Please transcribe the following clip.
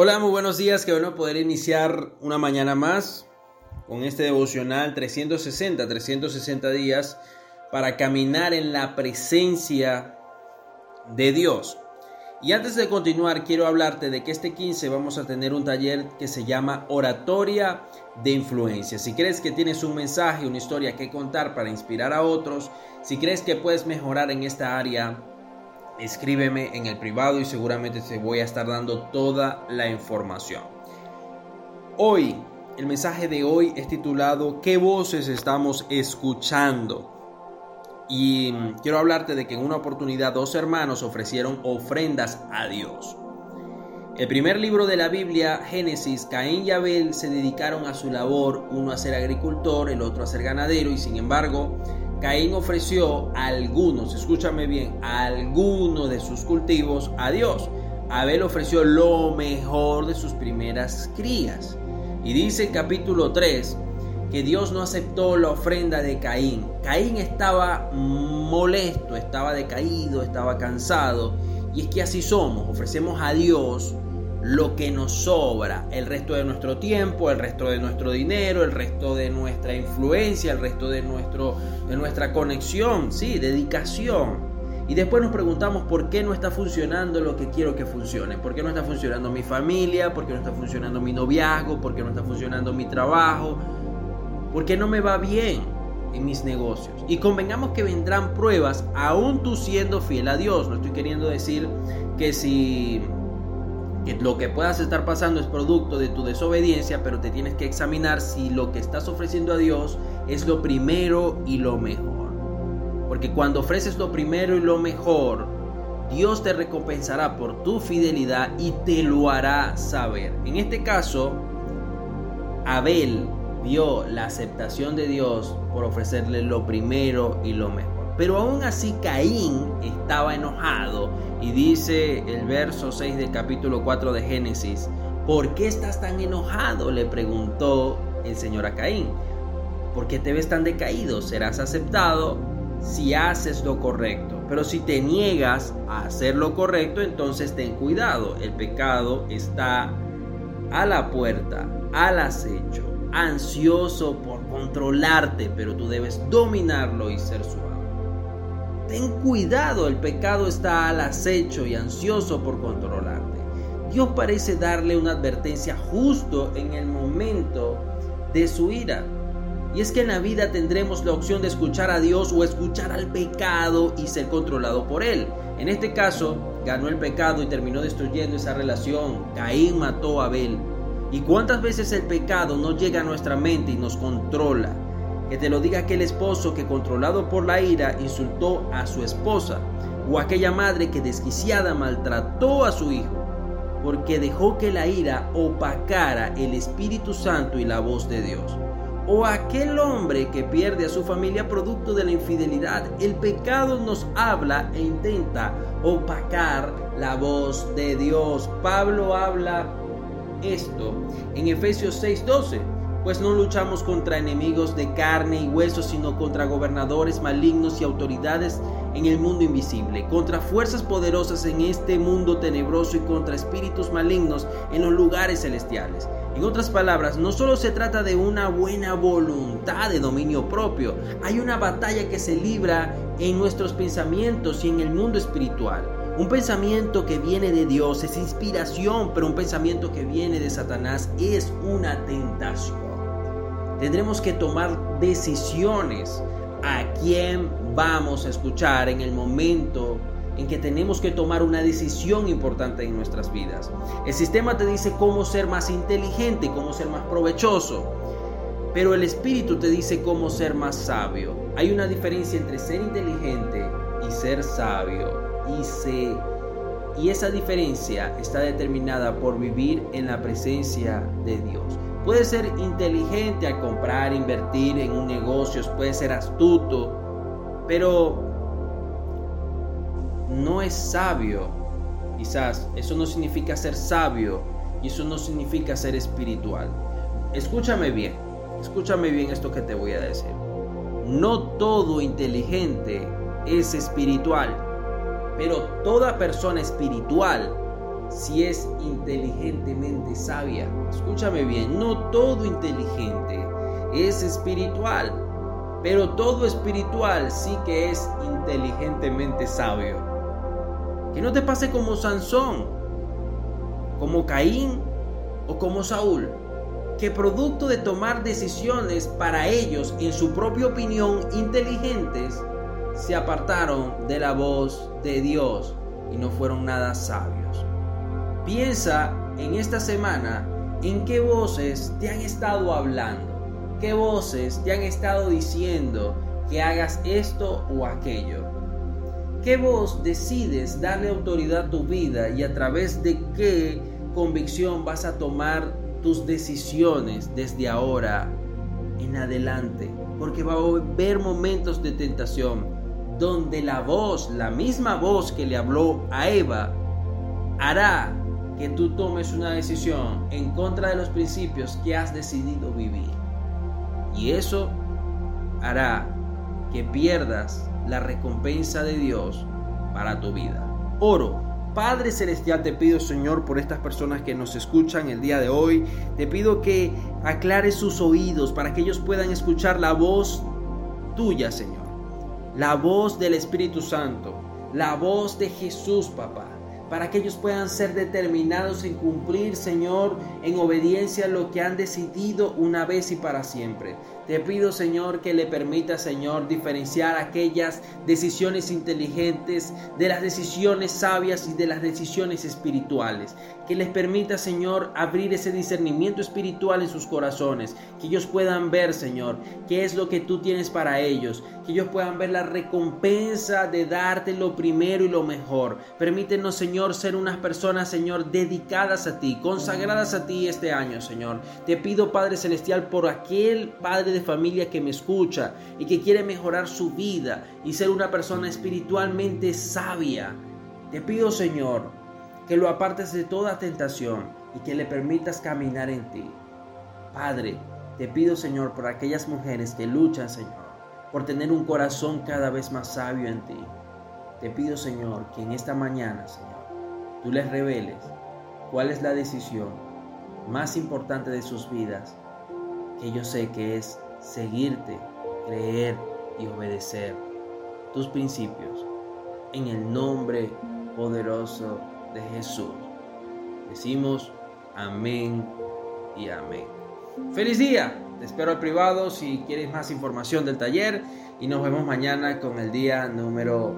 Hola, muy buenos días. Qué bueno poder iniciar una mañana más con este devocional 360, 360 días para caminar en la presencia de Dios. Y antes de continuar, quiero hablarte de que este 15 vamos a tener un taller que se llama Oratoria de Influencia. Si crees que tienes un mensaje, una historia que contar para inspirar a otros, si crees que puedes mejorar en esta área, escríbeme en el privado y seguramente te voy a estar dando toda la información. Hoy, el mensaje de hoy es titulado ¿Qué voces estamos escuchando? Y quiero hablarte de que en una oportunidad dos hermanos ofrecieron ofrendas a Dios. El primer libro de la Biblia, Génesis, Caín y Abel se dedicaron a su labor, uno a ser agricultor, el otro a ser ganadero, y sin embargo, Caín ofreció algunos, escúchame bien, algunos de sus cultivos a Dios. Abel ofreció lo mejor de sus primeras crías. Y dice en capítulo 3 que Dios no aceptó la ofrenda de Caín. Caín estaba molesto, estaba decaído, estaba cansado. Y es que así somos, ofrecemos a Dios lo que nos sobra, el resto de nuestro tiempo, el resto de nuestro dinero, el resto de nuestra influencia, el resto de, nuestro, de nuestra conexión, sí, dedicación. Y después nos preguntamos por qué no está funcionando lo que quiero que funcione, por qué no está funcionando mi familia, por qué no está funcionando mi noviazgo, por qué no está funcionando mi trabajo, por qué no me va bien en mis negocios. Y convengamos que vendrán pruebas aún tú siendo fiel a Dios. No estoy queriendo decir que si lo que puedas estar pasando es producto de tu desobediencia, pero te tienes que examinar si lo que estás ofreciendo a Dios es lo primero y lo mejor. Porque cuando ofreces lo primero y lo mejor, Dios te recompensará por tu fidelidad y te lo hará saber. En este caso, Abel vio la aceptación de Dios por ofrecerle lo primero y lo mejor. Pero aún así Caín estaba enojado y dice el verso 6 del capítulo 4 de Génesis, ¿por qué estás tan enojado? le preguntó el Señor a Caín. ¿Por qué te ves tan decaído? Serás aceptado si haces lo correcto. Pero si te niegas a hacer lo correcto, entonces ten cuidado. El pecado está a la puerta, al acecho, ansioso por controlarte, pero tú debes dominarlo y ser suave. Ten cuidado, el pecado está al acecho y ansioso por controlarte. Dios parece darle una advertencia justo en el momento de su ira. Y es que en la vida tendremos la opción de escuchar a Dios o escuchar al pecado y ser controlado por él. En este caso, ganó el pecado y terminó destruyendo esa relación. Caín mató a Abel. ¿Y cuántas veces el pecado no llega a nuestra mente y nos controla? Que te lo diga aquel esposo que controlado por la ira insultó a su esposa, o aquella madre que desquiciada maltrató a su hijo, porque dejó que la ira opacara el Espíritu Santo y la voz de Dios. O aquel hombre que pierde a su familia producto de la infidelidad. El pecado nos habla e intenta opacar la voz de Dios. Pablo habla esto en Efesios 6:12 pues no luchamos contra enemigos de carne y hueso, sino contra gobernadores malignos y autoridades en el mundo invisible, contra fuerzas poderosas en este mundo tenebroso y contra espíritus malignos en los lugares celestiales. En otras palabras, no solo se trata de una buena voluntad de dominio propio, hay una batalla que se libra en nuestros pensamientos y en el mundo espiritual. Un pensamiento que viene de Dios es inspiración, pero un pensamiento que viene de Satanás es una tentación. Tendremos que tomar decisiones a quién vamos a escuchar en el momento en que tenemos que tomar una decisión importante en nuestras vidas. El sistema te dice cómo ser más inteligente, cómo ser más provechoso, pero el espíritu te dice cómo ser más sabio. Hay una diferencia entre ser inteligente y ser sabio y esa diferencia está determinada por vivir en la presencia de Dios. Puede ser inteligente al comprar, invertir en un negocio, puede ser astuto, pero no es sabio. Quizás eso no significa ser sabio y eso no significa ser espiritual. Escúchame bien, escúchame bien esto que te voy a decir. No todo inteligente es espiritual, pero toda persona espiritual si es inteligentemente sabia. Escúchame bien, no todo inteligente es espiritual, pero todo espiritual sí que es inteligentemente sabio. Que no te pase como Sansón, como Caín o como Saúl, que producto de tomar decisiones para ellos, en su propia opinión, inteligentes, se apartaron de la voz de Dios y no fueron nada sabios. Piensa en esta semana en qué voces te han estado hablando, qué voces te han estado diciendo que hagas esto o aquello. ¿Qué voz decides darle autoridad a tu vida y a través de qué convicción vas a tomar tus decisiones desde ahora en adelante? Porque va a haber momentos de tentación donde la voz, la misma voz que le habló a Eva, hará que tú tomes una decisión en contra de los principios que has decidido vivir. Y eso hará que pierdas la recompensa de Dios para tu vida. Oro. Padre Celestial, te pido, Señor, por estas personas que nos escuchan el día de hoy, te pido que aclares sus oídos para que ellos puedan escuchar la voz tuya, Señor. La voz del Espíritu Santo, la voz de Jesús, papá para que ellos puedan ser determinados en cumplir, Señor, en obediencia a lo que han decidido una vez y para siempre. Te pido, Señor, que le permita, Señor, diferenciar aquellas decisiones inteligentes de las decisiones sabias y de las decisiones espirituales. Que les permita, Señor, abrir ese discernimiento espiritual en sus corazones. Que ellos puedan ver, Señor, qué es lo que tú tienes para ellos. Que ellos puedan ver la recompensa de darte lo primero y lo mejor. Permítenos, Señor, ser unas personas, Señor, dedicadas a ti, consagradas a ti este año, Señor. Te pido, Padre Celestial, por aquel Padre de familia que me escucha y que quiere mejorar su vida y ser una persona espiritualmente sabia. Te pido, Señor, que lo apartes de toda tentación y que le permitas caminar en ti. Padre, te pido, Señor, por aquellas mujeres que luchan, Señor, por tener un corazón cada vez más sabio en ti. Te pido, Señor, que en esta mañana, Señor, tú les reveles cuál es la decisión más importante de sus vidas, que yo sé que es seguirte, creer y obedecer tus principios. En el nombre poderoso de Jesús. Decimos amén y amén. Feliz día. Te espero al privado si quieres más información del taller y nos vemos mañana con el día número